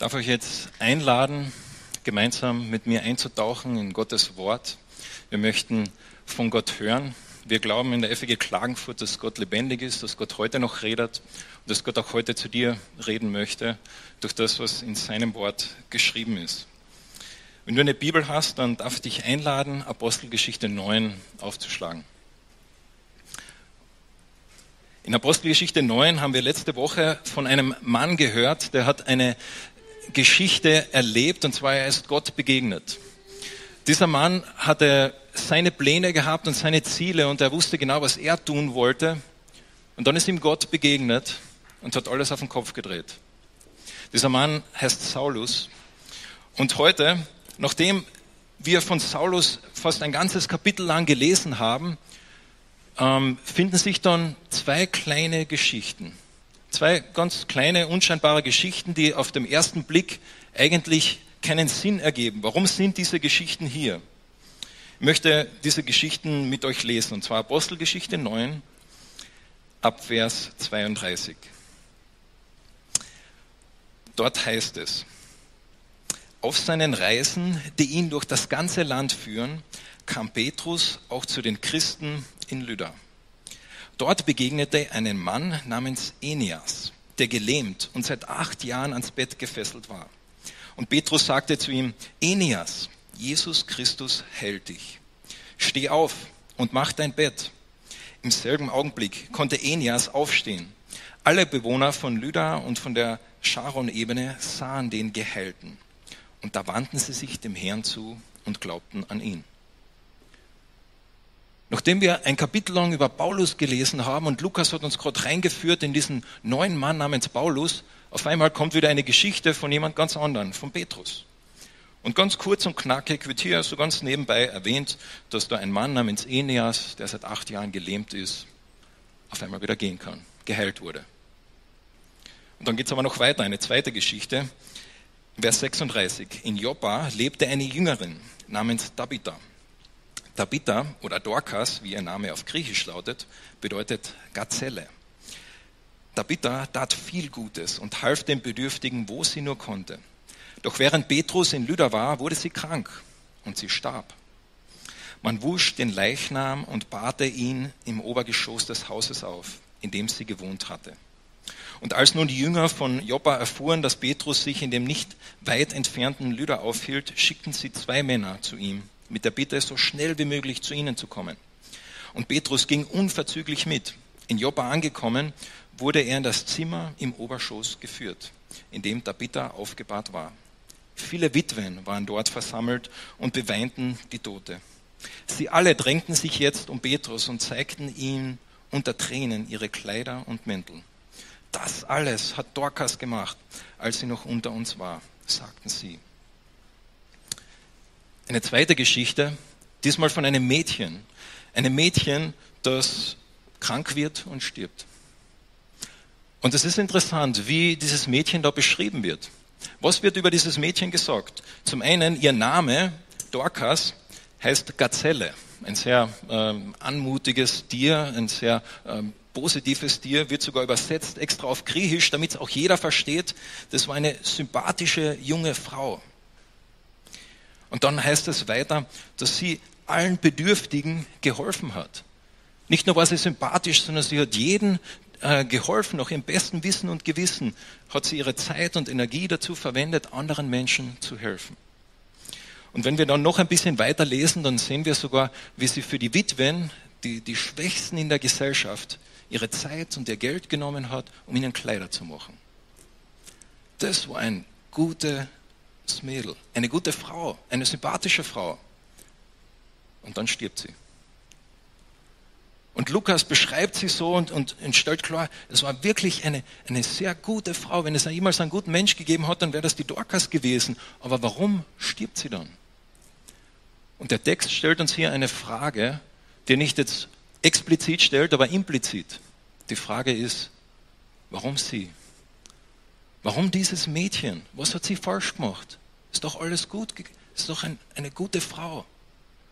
darf euch jetzt einladen, gemeinsam mit mir einzutauchen in Gottes Wort. Wir möchten von Gott hören. Wir glauben in der FG Klagenfurt, dass Gott lebendig ist, dass Gott heute noch redet und dass Gott auch heute zu dir reden möchte durch das, was in seinem Wort geschrieben ist. Wenn du eine Bibel hast, dann darf ich dich einladen, Apostelgeschichte 9 aufzuschlagen. In Apostelgeschichte 9 haben wir letzte Woche von einem Mann gehört, der hat eine Geschichte erlebt, und zwar er ist Gott begegnet. Dieser Mann hatte seine Pläne gehabt und seine Ziele und er wusste genau, was er tun wollte. Und dann ist ihm Gott begegnet und hat alles auf den Kopf gedreht. Dieser Mann heißt Saulus. Und heute, nachdem wir von Saulus fast ein ganzes Kapitel lang gelesen haben, ähm, finden sich dann zwei kleine Geschichten. Zwei ganz kleine, unscheinbare Geschichten, die auf dem ersten Blick eigentlich keinen Sinn ergeben. Warum sind diese Geschichten hier? Ich möchte diese Geschichten mit euch lesen, und zwar Apostelgeschichte 9 ab Vers 32. Dort heißt es, auf seinen Reisen, die ihn durch das ganze Land führen, kam Petrus auch zu den Christen in Lydda. Dort begegnete einen Mann namens Enias, der gelähmt und seit acht Jahren ans Bett gefesselt war. Und Petrus sagte zu ihm, Enias, Jesus Christus hält dich. Steh auf und mach dein Bett. Im selben Augenblick konnte Enias aufstehen. Alle Bewohner von Lydda und von der Sharon-Ebene sahen den Geheilten. Und da wandten sie sich dem Herrn zu und glaubten an ihn. Nachdem wir ein Kapitel lang über Paulus gelesen haben und Lukas hat uns gerade reingeführt in diesen neuen Mann namens Paulus, auf einmal kommt wieder eine Geschichte von jemand ganz anderen, von Petrus. Und ganz kurz und knackig wird hier so ganz nebenbei erwähnt, dass da ein Mann namens Eneas, der seit acht Jahren gelähmt ist, auf einmal wieder gehen kann, geheilt wurde. Und dann geht es aber noch weiter, eine zweite Geschichte. Vers 36. In Joppa lebte eine Jüngerin namens Tabitha. Tabitha oder Dorcas, wie ihr Name auf Griechisch lautet, bedeutet Gazelle. Tabitha tat viel Gutes und half den Bedürftigen, wo sie nur konnte. Doch während Petrus in Lydda war, wurde sie krank und sie starb. Man wusch den Leichnam und bahrte ihn im Obergeschoss des Hauses auf, in dem sie gewohnt hatte. Und als nun die Jünger von Joppa erfuhren, dass Petrus sich in dem nicht weit entfernten Lydda aufhielt, schickten sie zwei Männer zu ihm mit der Bitte, so schnell wie möglich zu ihnen zu kommen. Und Petrus ging unverzüglich mit. In Joppa angekommen, wurde er in das Zimmer im Oberschoss geführt, in dem Tabitha aufgebahrt war. Viele Witwen waren dort versammelt und beweinten die Tote. Sie alle drängten sich jetzt um Petrus und zeigten ihm unter Tränen ihre Kleider und Mäntel. Das alles hat Dorcas gemacht, als sie noch unter uns war, sagten sie. Eine zweite Geschichte, diesmal von einem Mädchen. Einem Mädchen, das krank wird und stirbt. Und es ist interessant, wie dieses Mädchen da beschrieben wird. Was wird über dieses Mädchen gesagt? Zum einen, ihr Name, Dorcas, heißt Gazelle. Ein sehr ähm, anmutiges Tier, ein sehr ähm, positives Tier, wird sogar übersetzt extra auf Griechisch, damit es auch jeder versteht. Das war eine sympathische junge Frau. Und dann heißt es weiter, dass sie allen Bedürftigen geholfen hat. Nicht nur war sie sympathisch, sondern sie hat jeden äh, geholfen, nach ihrem besten Wissen und Gewissen hat sie ihre Zeit und Energie dazu verwendet, anderen Menschen zu helfen. Und wenn wir dann noch ein bisschen weiter lesen, dann sehen wir sogar, wie sie für die Witwen, die, die Schwächsten in der Gesellschaft, ihre Zeit und ihr Geld genommen hat, um ihnen Kleider zu machen. Das war ein guter Mädel, eine gute Frau, eine sympathische Frau. Und dann stirbt sie. Und Lukas beschreibt sie so und, und, und stellt klar, es war wirklich eine, eine sehr gute Frau. Wenn es jemals einen guten Mensch gegeben hat, dann wäre das die Dorcas gewesen. Aber warum stirbt sie dann? Und der Text stellt uns hier eine Frage, die nicht jetzt explizit stellt, aber implizit. Die Frage ist, warum sie? Warum dieses Mädchen? Was hat sie falsch gemacht? Ist doch alles gut, ist doch ein, eine gute Frau.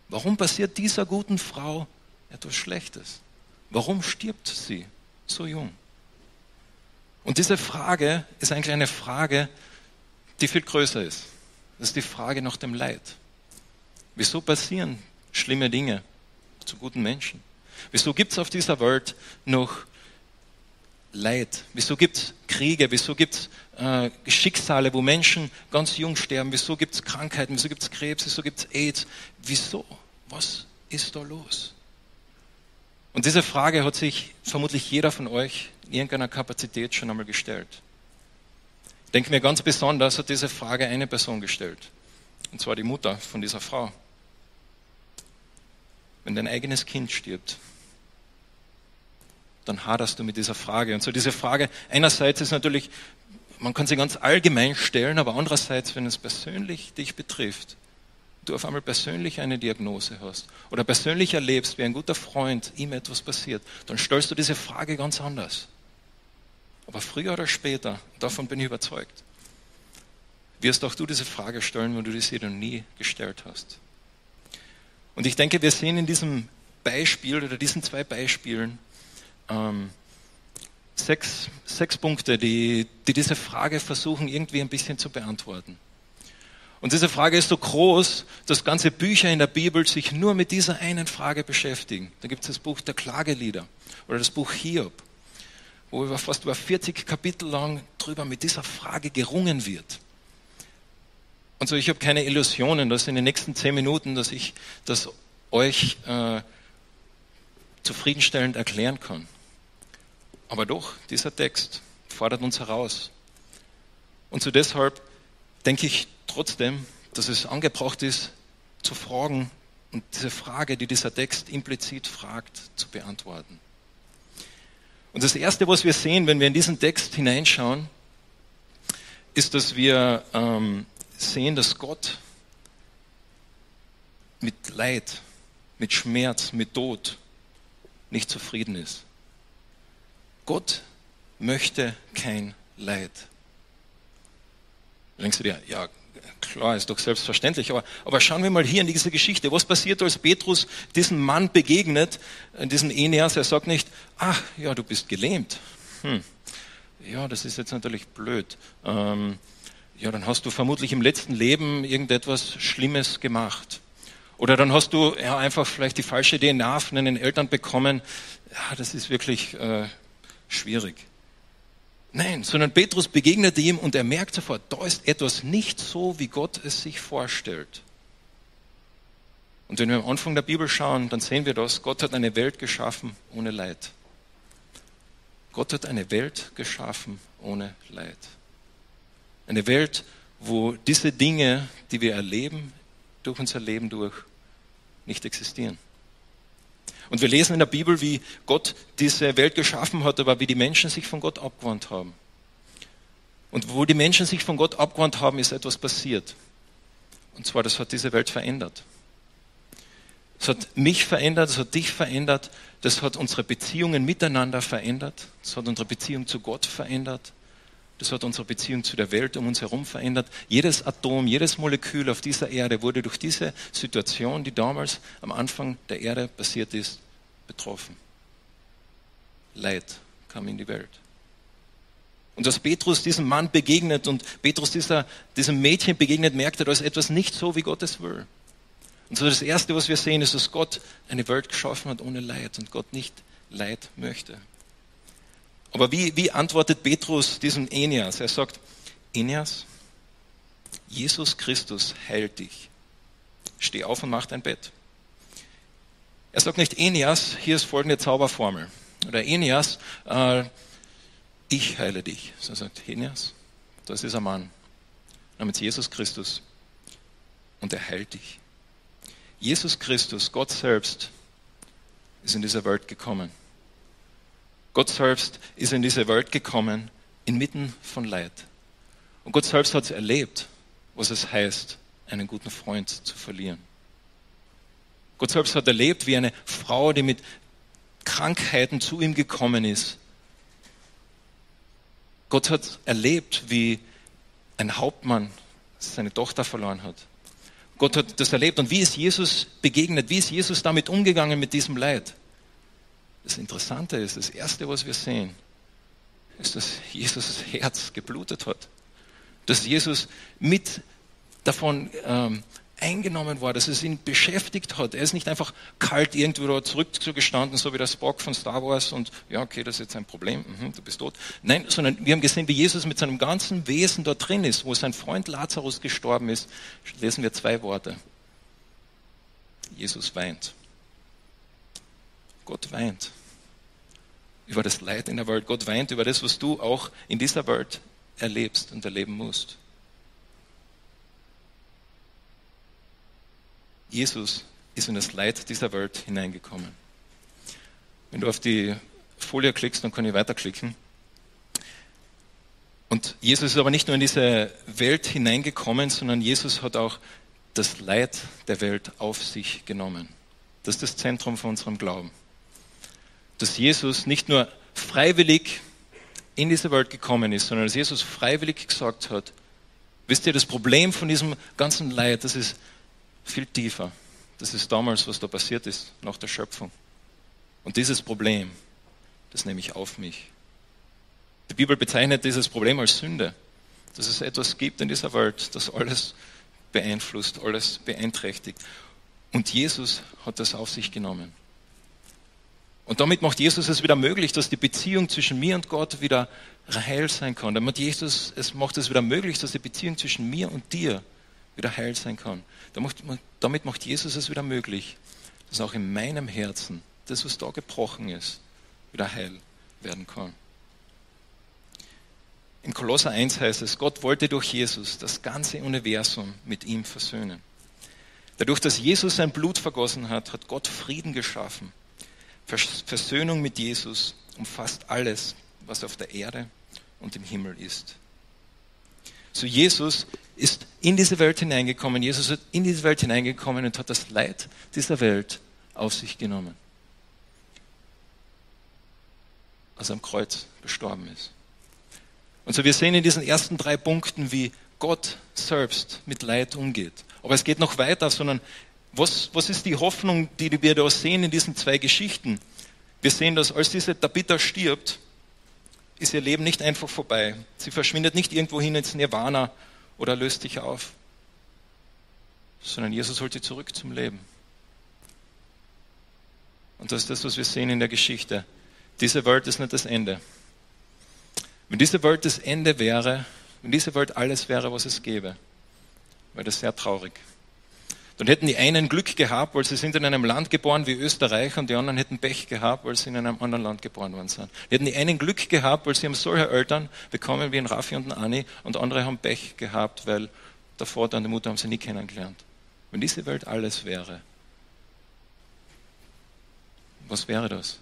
Warum passiert dieser guten Frau etwas Schlechtes? Warum stirbt sie so jung? Und diese Frage ist eigentlich eine Frage, die viel größer ist. Das ist die Frage nach dem Leid. Wieso passieren schlimme Dinge zu guten Menschen? Wieso gibt es auf dieser Welt noch Leid? Wieso gibt es Kriege? Wieso gibt es äh, Schicksale, wo Menschen ganz jung sterben? Wieso gibt es Krankheiten? Wieso gibt es Krebs? Wieso gibt es AIDS? Wieso? Was ist da los? Und diese Frage hat sich vermutlich jeder von euch in irgendeiner Kapazität schon einmal gestellt. Ich denke mir ganz besonders hat diese Frage eine Person gestellt. Und zwar die Mutter von dieser Frau. Wenn dein eigenes Kind stirbt, dann haderst du mit dieser Frage. Und so diese Frage, einerseits ist natürlich, man kann sie ganz allgemein stellen, aber andererseits, wenn es persönlich dich betrifft, du auf einmal persönlich eine Diagnose hast oder persönlich erlebst, wie ein guter Freund ihm etwas passiert, dann stellst du diese Frage ganz anders. Aber früher oder später, davon bin ich überzeugt, wirst auch du diese Frage stellen, wenn du diese noch nie gestellt hast. Und ich denke, wir sehen in diesem Beispiel oder diesen zwei Beispielen ähm, sechs, sechs Punkte, die, die diese Frage versuchen irgendwie ein bisschen zu beantworten. Und diese Frage ist so groß, dass ganze Bücher in der Bibel sich nur mit dieser einen Frage beschäftigen. Da gibt es das Buch der Klagelieder oder das Buch Hiob, wo über fast über 40 Kapitel lang drüber mit dieser Frage gerungen wird. Und so, ich habe keine Illusionen, dass in den nächsten zehn Minuten, dass ich das euch äh, zufriedenstellend erklären kann. Aber doch, dieser Text fordert uns heraus. Und so deshalb denke ich trotzdem, dass es angebracht ist, zu fragen und diese Frage, die dieser Text implizit fragt, zu beantworten. Und das Erste, was wir sehen, wenn wir in diesen Text hineinschauen, ist, dass wir ähm, sehen, dass Gott mit Leid, mit Schmerz, mit Tod nicht zufrieden ist. Gott möchte kein Leid. Da denkst du dir, ja, klar, ist doch selbstverständlich, aber, aber schauen wir mal hier in diese Geschichte. Was passiert, als Petrus diesem Mann begegnet, diesen Eneas? Er sagt nicht, ach, ja, du bist gelähmt. Hm. Ja, das ist jetzt natürlich blöd. Ähm, ja, dann hast du vermutlich im letzten Leben irgendetwas Schlimmes gemacht. Oder dann hast du ja, einfach vielleicht die falsche DNA von deinen Eltern bekommen. Ja, das ist wirklich äh, schwierig. Nein, sondern Petrus begegnet ihm und er merkt sofort, da ist etwas nicht so, wie Gott es sich vorstellt. Und wenn wir am Anfang der Bibel schauen, dann sehen wir das, Gott hat eine Welt geschaffen ohne Leid. Gott hat eine Welt geschaffen ohne Leid. Eine Welt, wo diese Dinge, die wir erleben, durch unser Leben durch, nicht existieren. Und wir lesen in der Bibel, wie Gott diese Welt geschaffen hat, aber wie die Menschen sich von Gott abgewandt haben. Und wo die Menschen sich von Gott abgewandt haben, ist etwas passiert. Und zwar, das hat diese Welt verändert. Das hat mich verändert, das hat dich verändert, das hat unsere Beziehungen miteinander verändert, das hat unsere Beziehung zu Gott verändert, das hat unsere Beziehung zu der Welt um uns herum verändert. Jedes Atom, jedes Molekül auf dieser Erde wurde durch diese Situation, die damals am Anfang der Erde passiert ist, betroffen. Leid kam in die Welt. Und als Petrus diesem Mann begegnet und Petrus dieser, diesem Mädchen begegnet, merkt er, da ist etwas nicht so, wie Gott es will. Und so das Erste, was wir sehen, ist, dass Gott eine Welt geschaffen hat ohne Leid und Gott nicht Leid möchte. Aber wie, wie antwortet Petrus diesem Enias? Er sagt, Enias, Jesus Christus heilt dich. Steh auf und mach dein Bett. Er sagt nicht, Enias, hier ist folgende Zauberformel. Oder Enias, äh, ich heile dich. So sagt Enias, das ist ein Mann namens Jesus Christus und er heilt dich. Jesus Christus, Gott selbst, ist in diese Welt gekommen. Gott selbst ist in diese Welt gekommen, inmitten von Leid. Und Gott selbst hat erlebt, was es heißt, einen guten Freund zu verlieren. Gott selbst hat erlebt, wie eine Frau, die mit Krankheiten zu ihm gekommen ist. Gott hat erlebt, wie ein Hauptmann seine Tochter verloren hat. Gott hat das erlebt. Und wie ist Jesus begegnet? Wie ist Jesus damit umgegangen mit diesem Leid? Das Interessante ist, das Erste, was wir sehen, ist, dass Jesus Herz geblutet hat. dass Jesus mit davon ähm, eingenommen war, dass es ihn beschäftigt hat. Er ist nicht einfach kalt irgendwo da zurückgestanden, so wie der Spock von Star Wars und ja, okay, das ist jetzt ein Problem, mhm, du bist tot. Nein, sondern wir haben gesehen, wie Jesus mit seinem ganzen Wesen da drin ist, wo sein Freund Lazarus gestorben ist, lesen wir zwei Worte. Jesus weint. Gott weint über das Leid in der Welt. Gott weint über das, was du auch in dieser Welt erlebst und erleben musst. Jesus ist in das Leid dieser Welt hineingekommen. Wenn du auf die Folie klickst, dann kann ich weiterklicken. Und Jesus ist aber nicht nur in diese Welt hineingekommen, sondern Jesus hat auch das Leid der Welt auf sich genommen. Das ist das Zentrum von unserem Glauben. Dass Jesus nicht nur freiwillig in diese Welt gekommen ist, sondern dass Jesus freiwillig gesagt hat, wisst ihr, das Problem von diesem ganzen Leid, das ist viel tiefer. Das ist damals, was da passiert ist, nach der Schöpfung. Und dieses Problem, das nehme ich auf mich. Die Bibel bezeichnet dieses Problem als Sünde. Dass es etwas gibt in dieser Welt, das alles beeinflusst, alles beeinträchtigt. Und Jesus hat das auf sich genommen. Und damit macht Jesus es wieder möglich, dass die Beziehung zwischen mir und Gott wieder heil sein kann. Damit Jesus, es macht es wieder möglich, dass die Beziehung zwischen mir und dir wieder heil sein kann. Damit macht Jesus es wieder möglich, dass auch in meinem Herzen das, was da gebrochen ist, wieder heil werden kann. In Kolosser 1 heißt es, Gott wollte durch Jesus das ganze Universum mit ihm versöhnen. Dadurch, dass Jesus sein Blut vergossen hat, hat Gott Frieden geschaffen. Versöhnung mit Jesus umfasst alles, was auf der Erde und im Himmel ist. So Jesus ist in diese Welt hineingekommen. Jesus ist in diese Welt hineingekommen und hat das Leid dieser Welt auf sich genommen. Als er am Kreuz gestorben ist. Und so wir sehen in diesen ersten drei Punkten, wie Gott selbst mit Leid umgeht. Aber es geht noch weiter, sondern was, was ist die Hoffnung, die wir da sehen in diesen zwei Geschichten? Wir sehen, dass als diese Tabitha stirbt, ist ihr Leben nicht einfach vorbei. Sie verschwindet nicht irgendwo hin ins Nirvana oder löst sich auf, sondern Jesus holt sie zurück zum Leben. Und das ist das, was wir sehen in der Geschichte. Diese Welt ist nicht das Ende. Wenn diese Welt das Ende wäre, wenn diese Welt alles wäre, was es gäbe, wäre das sehr traurig. Dann hätten die einen Glück gehabt, weil sie sind in einem Land geboren wie Österreich und die anderen hätten Pech gehabt, weil sie in einem anderen Land geboren worden sind. Die hätten die einen Glück gehabt, weil sie haben solche Eltern bekommen wie ein Raffi und ein Anni und andere haben Pech gehabt, weil der Vater und die Mutter haben sie nie kennengelernt. Wenn diese Welt alles wäre, was wäre das?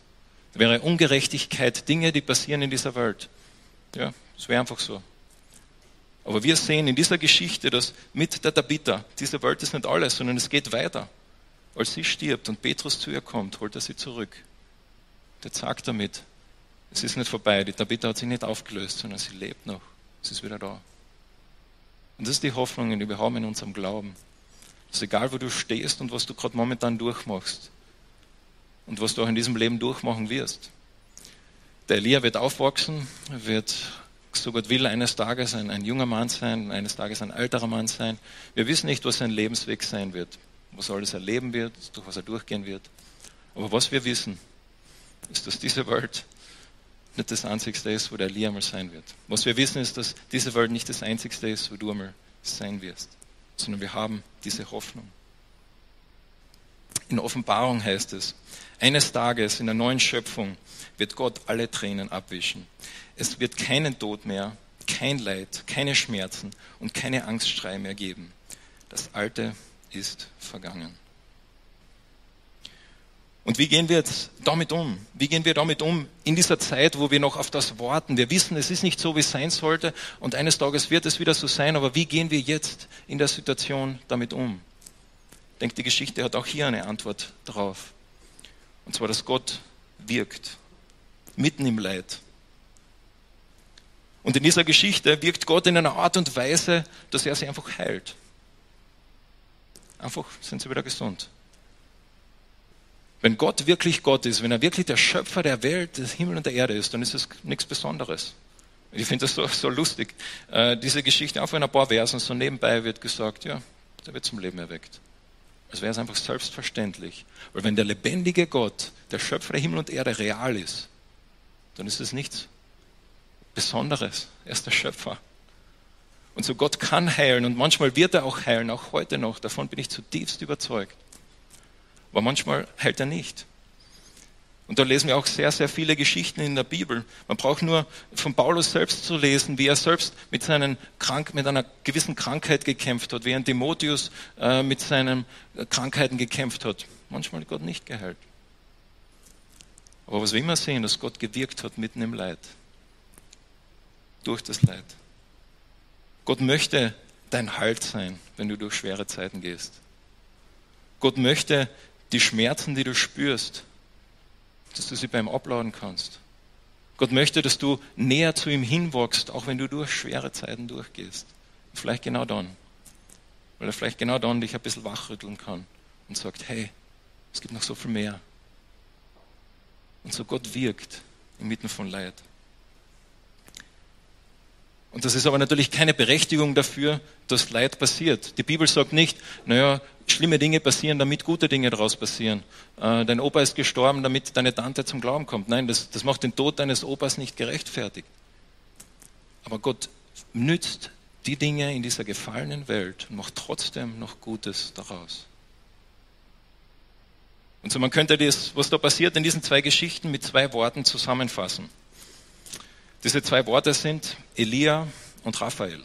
Da wäre Ungerechtigkeit, Dinge, die passieren in dieser Welt. Ja, es wäre einfach so. Aber wir sehen in dieser Geschichte, dass mit der Tabitha, diese Welt ist nicht alles, sondern es geht weiter. Als sie stirbt und Petrus zu ihr kommt, holt er sie zurück. Der sagt damit, es ist nicht vorbei, die Tabitha hat sich nicht aufgelöst, sondern sie lebt noch. Sie ist wieder da. Und das ist die Hoffnung, die wir haben in unserem Glauben. Dass egal, wo du stehst und was du gerade momentan durchmachst und was du auch in diesem Leben durchmachen wirst. Der Elia wird aufwachsen, wird so Gott will, eines Tages ein, ein junger Mann sein, eines Tages ein älterer Mann sein. Wir wissen nicht, was sein Lebensweg sein wird, was alles erleben wird, durch was er durchgehen wird. Aber was wir wissen, ist, dass diese Welt nicht das Einzigste ist, wo der Elia einmal sein wird. Was wir wissen, ist, dass diese Welt nicht das Einzigste ist, wo du einmal sein wirst, sondern wir haben diese Hoffnung. In Offenbarung heißt es, eines Tages in der neuen Schöpfung wird Gott alle Tränen abwischen. Es wird keinen Tod mehr, kein Leid, keine Schmerzen und keine Angstschrei mehr geben. Das Alte ist vergangen. Und wie gehen wir jetzt damit um? Wie gehen wir damit um in dieser Zeit, wo wir noch auf das warten? Wir wissen, es ist nicht so, wie es sein sollte und eines Tages wird es wieder so sein, aber wie gehen wir jetzt in der Situation damit um? Ich denke, die Geschichte hat auch hier eine Antwort drauf. Und zwar, dass Gott wirkt, mitten im Leid. Und in dieser Geschichte wirkt Gott in einer Art und Weise, dass er sie einfach heilt. Einfach sind sie wieder gesund. Wenn Gott wirklich Gott ist, wenn er wirklich der Schöpfer der Welt, des Himmels und der Erde ist, dann ist es nichts Besonderes. Ich finde das so, so lustig. Äh, diese Geschichte, auch in ein paar Versen, so nebenbei wird gesagt, ja, der wird zum Leben erweckt. Als wäre es einfach selbstverständlich. Weil wenn der lebendige Gott, der Schöpfer der Himmel und Erde, real ist, dann ist es nichts Besonderes. Er ist der Schöpfer. Und so Gott kann heilen und manchmal wird er auch heilen, auch heute noch. Davon bin ich zutiefst überzeugt. Aber manchmal heilt er nicht. Und da lesen wir auch sehr, sehr viele Geschichten in der Bibel. Man braucht nur von Paulus selbst zu lesen, wie er selbst mit, seinen Krank mit einer gewissen Krankheit gekämpft hat, wie ein Timotheus äh, mit seinen Krankheiten gekämpft hat. Manchmal hat Gott nicht geheilt. Aber was wir immer sehen, dass Gott gewirkt hat mitten im Leid. Durch das Leid. Gott möchte dein Halt sein, wenn du durch schwere Zeiten gehst. Gott möchte die Schmerzen, die du spürst, dass du sie beim Abladen kannst. Gott möchte, dass du näher zu ihm hinwachst, auch wenn du durch schwere Zeiten durchgehst. vielleicht genau dann. Weil er vielleicht genau dann dich ein bisschen wachrütteln kann und sagt, hey, es gibt noch so viel mehr. Und so Gott wirkt inmitten von Leid. Und das ist aber natürlich keine Berechtigung dafür, dass Leid passiert. Die Bibel sagt nicht, naja, schlimme Dinge passieren, damit gute Dinge daraus passieren. Äh, dein Opa ist gestorben, damit deine Tante zum Glauben kommt. Nein, das, das macht den Tod deines Opas nicht gerechtfertigt. Aber Gott nützt die Dinge in dieser gefallenen Welt und macht trotzdem noch Gutes daraus. Und so man könnte das, was da passiert in diesen zwei Geschichten mit zwei Worten zusammenfassen. Diese zwei Worte sind Elia und Raphael.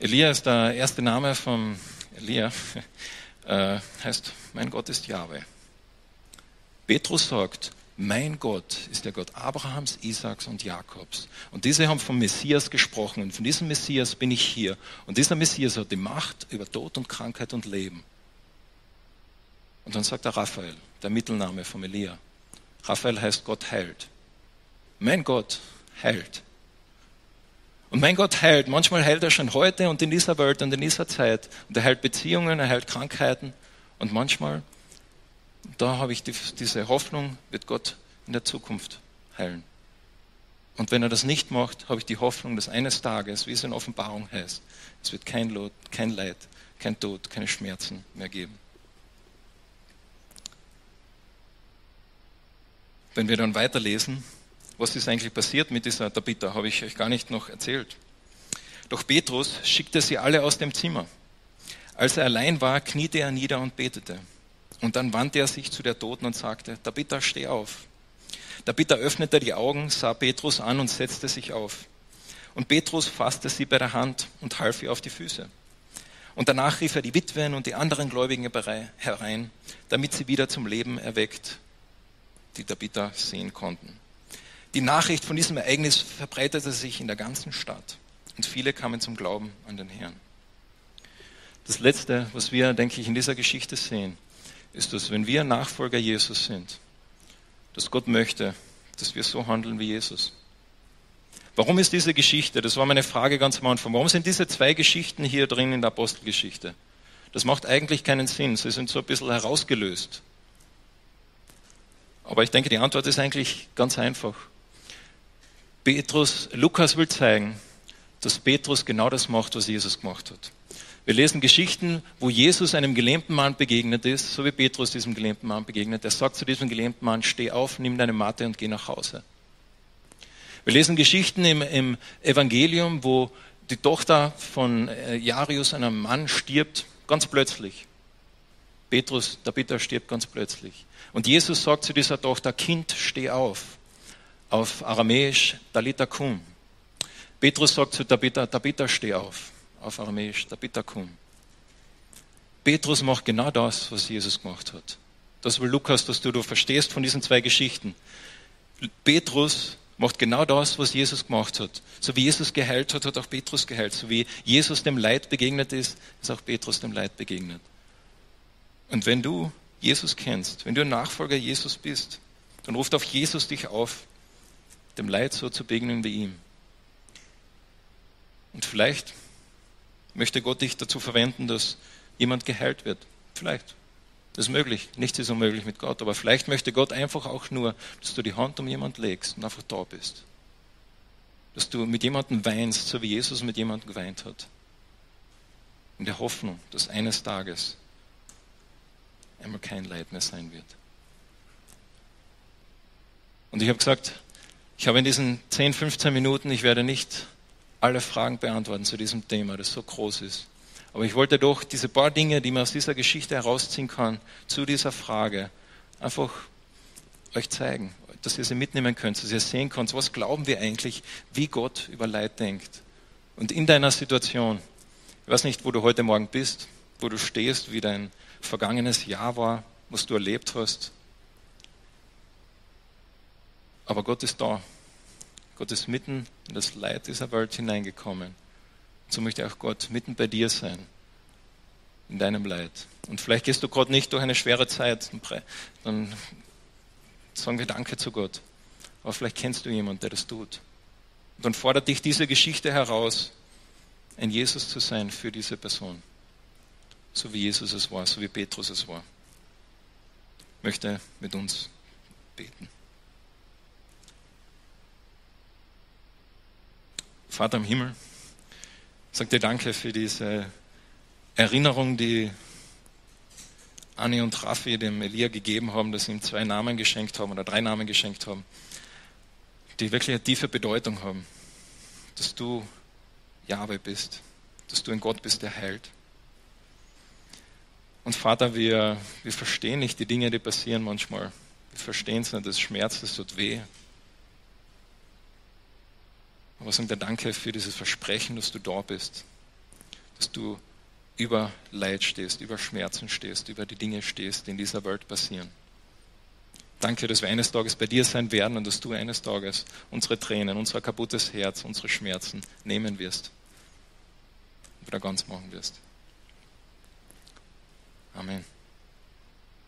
Elia ist der erste Name von Elia, äh, heißt, mein Gott ist Jahwe. Petrus sagt, mein Gott ist der Gott Abrahams, Isaaks und Jakobs. Und diese haben vom Messias gesprochen. Und von diesem Messias bin ich hier. Und dieser Messias hat die Macht über Tod und Krankheit und Leben. Und dann sagt er Raphael, der Mittelname von Elia. Raphael heißt Gott heilt. Mein Gott heilt. Und mein Gott heilt. Manchmal heilt er schon heute und in dieser Welt und in dieser Zeit. Und er heilt Beziehungen, er heilt Krankheiten. Und manchmal, da habe ich die, diese Hoffnung, wird Gott in der Zukunft heilen. Und wenn er das nicht macht, habe ich die Hoffnung, dass eines Tages, wie es in Offenbarung heißt, es wird kein, Lot, kein Leid, kein Tod, keine Schmerzen mehr geben. Wenn wir dann weiterlesen, was ist eigentlich passiert mit dieser Tabitha, habe ich euch gar nicht noch erzählt. Doch Petrus schickte sie alle aus dem Zimmer. Als er allein war, kniete er nieder und betete. Und dann wandte er sich zu der Toten und sagte, Tabitha, steh auf. Tabitha öffnete die Augen, sah Petrus an und setzte sich auf. Und Petrus fasste sie bei der Hand und half ihr auf die Füße. Und danach rief er die Witwen und die anderen Gläubigen herein, damit sie wieder zum Leben erweckt, die Tabitha sehen konnten. Die Nachricht von diesem Ereignis verbreitete sich in der ganzen Stadt und viele kamen zum Glauben an den Herrn. Das Letzte, was wir, denke ich, in dieser Geschichte sehen, ist, dass wenn wir Nachfolger Jesus sind, dass Gott möchte, dass wir so handeln wie Jesus. Warum ist diese Geschichte, das war meine Frage ganz am Anfang, warum sind diese zwei Geschichten hier drin in der Apostelgeschichte? Das macht eigentlich keinen Sinn, sie sind so ein bisschen herausgelöst. Aber ich denke, die Antwort ist eigentlich ganz einfach. Petrus, Lukas will zeigen, dass Petrus genau das macht, was Jesus gemacht hat. Wir lesen Geschichten, wo Jesus einem gelähmten Mann begegnet ist, so wie Petrus diesem gelähmten Mann begegnet. Er sagt zu diesem gelähmten Mann, steh auf, nimm deine Matte und geh nach Hause. Wir lesen Geschichten im, im Evangelium, wo die Tochter von äh, Jarius, einem Mann, stirbt, ganz plötzlich. Petrus, der Peter stirbt ganz plötzlich. Und Jesus sagt zu dieser Tochter, Kind, steh auf auf Aramäisch Dalita kum. Petrus sagt zu Tabitha, Tabitha, steh auf. Auf Aramäisch Tabitha kum. Petrus macht genau das, was Jesus gemacht hat. Das will Lukas, dass du, du verstehst von diesen zwei Geschichten. Petrus macht genau das, was Jesus gemacht hat. So wie Jesus geheilt hat, hat auch Petrus geheilt. So wie Jesus dem Leid begegnet ist, ist auch Petrus dem Leid begegnet. Und wenn du Jesus kennst, wenn du ein Nachfolger Jesus bist, dann ruft auf Jesus dich auf, dem Leid so zu begegnen wie ihm. Und vielleicht möchte Gott dich dazu verwenden, dass jemand geheilt wird. Vielleicht. Das ist möglich. Nichts ist unmöglich mit Gott. Aber vielleicht möchte Gott einfach auch nur, dass du die Hand um jemand legst und einfach da bist. dass du mit jemandem weinst, so wie Jesus mit jemandem geweint hat. In der Hoffnung, dass eines Tages einmal kein Leid mehr sein wird. Und ich habe gesagt, ich habe in diesen 10, 15 Minuten, ich werde nicht alle Fragen beantworten zu diesem Thema, das so groß ist. Aber ich wollte doch diese paar Dinge, die man aus dieser Geschichte herausziehen kann, zu dieser Frage einfach euch zeigen, dass ihr sie mitnehmen könnt, dass ihr sehen könnt, was glauben wir eigentlich, wie Gott über Leid denkt. Und in deiner Situation, ich weiß nicht, wo du heute Morgen bist, wo du stehst, wie dein vergangenes Jahr war, was du erlebt hast. Aber Gott ist da. Gott ist mitten in das Leid dieser Welt hineingekommen. So möchte auch Gott mitten bei dir sein, in deinem Leid. Und vielleicht gehst du gerade nicht durch eine schwere Zeit, dann sagen wir Danke zu Gott. Aber vielleicht kennst du jemanden, der das tut. Und dann fordert dich diese Geschichte heraus, ein Jesus zu sein für diese Person. So wie Jesus es war, so wie Petrus es war. Ich möchte mit uns beten. Vater im Himmel, sage dir danke für diese Erinnerung, die Anni und Raffi dem Elia gegeben haben, dass sie ihm zwei Namen geschenkt haben oder drei Namen geschenkt haben, die wirklich eine tiefe Bedeutung haben. Dass du Jahwe bist, dass du ein Gott bist, der heilt. Und Vater, wir, wir verstehen nicht die Dinge, die passieren manchmal. Wir verstehen es nicht, das schmerzt, das tut weh. Aber sagen dir Danke für dieses Versprechen, dass du da bist, dass du über Leid stehst, über Schmerzen stehst, über die Dinge stehst, die in dieser Welt passieren. Danke, dass wir eines Tages bei dir sein werden und dass du eines Tages unsere Tränen, unser kaputtes Herz, unsere Schmerzen nehmen wirst und wieder ganz machen wirst. Amen.